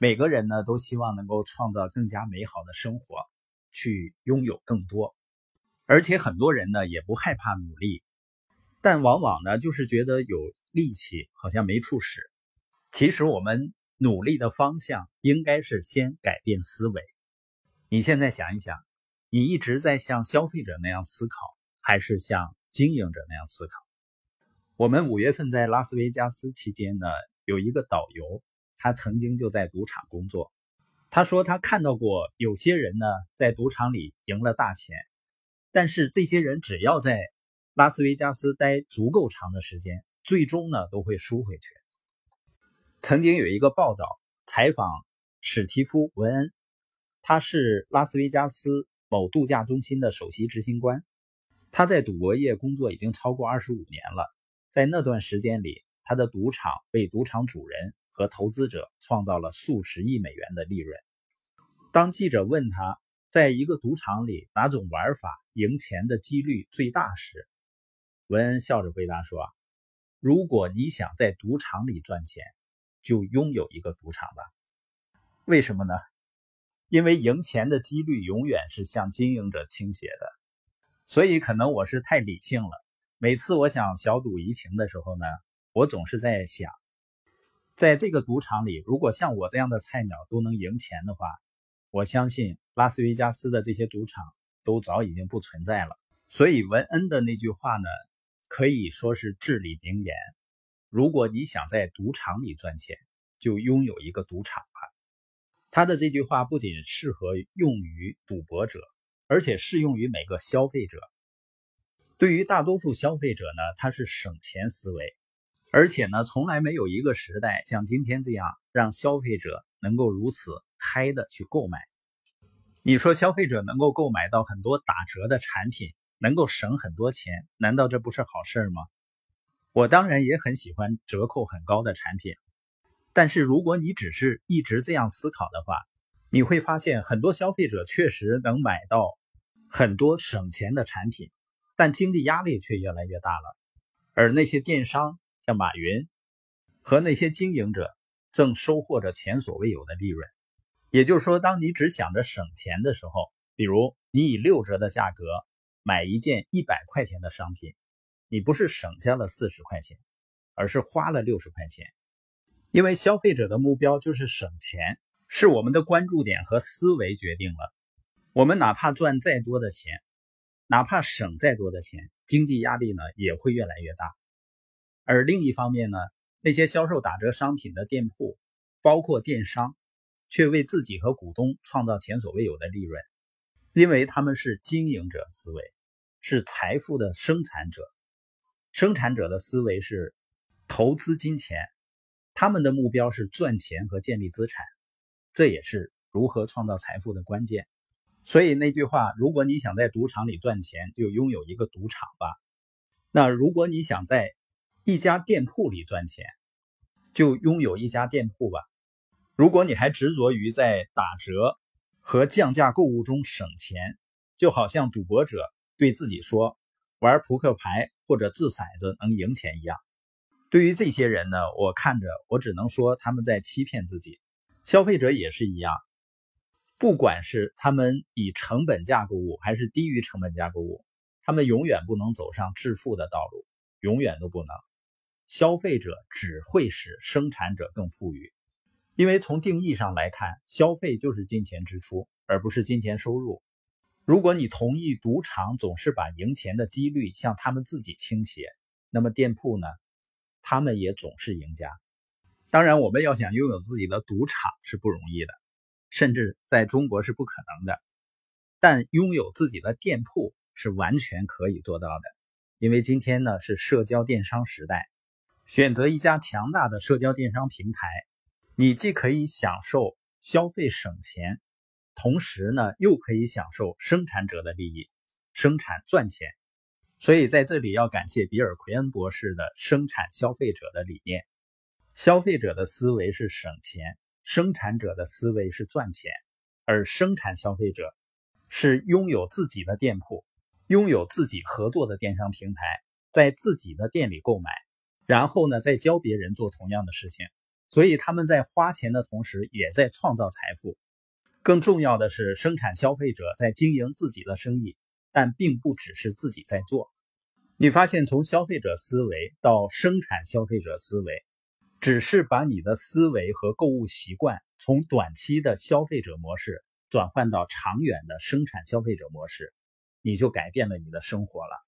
每个人呢都希望能够创造更加美好的生活，去拥有更多。而且很多人呢也不害怕努力，但往往呢就是觉得有力气好像没处使。其实我们努力的方向应该是先改变思维。你现在想一想，你一直在像消费者那样思考，还是像经营者那样思考？我们五月份在拉斯维加斯期间呢，有一个导游，他曾经就在赌场工作。他说他看到过有些人呢在赌场里赢了大钱。但是这些人只要在拉斯维加斯待足够长的时间，最终呢都会输回去。曾经有一个报道采访史蒂夫·文恩，他是拉斯维加斯某度假中心的首席执行官，他在赌博业工作已经超过二十五年了。在那段时间里，他的赌场被赌场主人和投资者创造了数十亿美元的利润。当记者问他，在一个赌场里，哪种玩法赢钱的几率最大时，文恩笑着回答说：“如果你想在赌场里赚钱，就拥有一个赌场吧。为什么呢？因为赢钱的几率永远是向经营者倾斜的。所以，可能我是太理性了。每次我想小赌怡情的时候呢，我总是在想，在这个赌场里，如果像我这样的菜鸟都能赢钱的话。”我相信拉斯维加斯的这些赌场都早已经不存在了。所以文恩的那句话呢，可以说是至理名言。如果你想在赌场里赚钱，就拥有一个赌场吧。他的这句话不仅适合用于赌博者，而且适用于每个消费者。对于大多数消费者呢，他是省钱思维，而且呢，从来没有一个时代像今天这样让消费者能够如此。嗨的去购买，你说消费者能够购买到很多打折的产品，能够省很多钱，难道这不是好事吗？我当然也很喜欢折扣很高的产品，但是如果你只是一直这样思考的话，你会发现很多消费者确实能买到很多省钱的产品，但经济压力却越来越大了。而那些电商像马云和那些经营者正收获着前所未有的利润。也就是说，当你只想着省钱的时候，比如你以六折的价格买一件一百块钱的商品，你不是省下了四十块钱，而是花了六十块钱。因为消费者的目标就是省钱，是我们的关注点和思维决定了。我们哪怕赚再多的钱，哪怕省再多的钱，经济压力呢也会越来越大。而另一方面呢，那些销售打折商品的店铺，包括电商。却为自己和股东创造前所未有的利润，因为他们是经营者思维，是财富的生产者。生产者的思维是投资金钱，他们的目标是赚钱和建立资产，这也是如何创造财富的关键。所以那句话：如果你想在赌场里赚钱，就拥有一个赌场吧。那如果你想在一家店铺里赚钱，就拥有一家店铺吧。如果你还执着于在打折和降价购物中省钱，就好像赌博者对自己说玩扑克牌或者掷骰子能赢钱一样。对于这些人呢，我看着我只能说他们在欺骗自己。消费者也是一样，不管是他们以成本价购物还是低于成本价购物，他们永远不能走上致富的道路，永远都不能。消费者只会使生产者更富裕。因为从定义上来看，消费就是金钱支出，而不是金钱收入。如果你同意赌场总是把赢钱的几率向他们自己倾斜，那么店铺呢？他们也总是赢家。当然，我们要想拥有自己的赌场是不容易的，甚至在中国是不可能的。但拥有自己的店铺是完全可以做到的，因为今天呢是社交电商时代，选择一家强大的社交电商平台。你既可以享受消费省钱，同时呢又可以享受生产者的利益，生产赚钱。所以在这里要感谢比尔·奎恩博士的生产消费者的理念：消费者的思维是省钱，生产者的思维是赚钱，而生产消费者是拥有自己的店铺，拥有自己合作的电商平台，在自己的店里购买，然后呢再教别人做同样的事情。所以他们在花钱的同时，也在创造财富。更重要的是，生产消费者在经营自己的生意，但并不只是自己在做。你发现，从消费者思维到生产消费者思维，只是把你的思维和购物习惯从短期的消费者模式转换到长远的生产消费者模式，你就改变了你的生活了。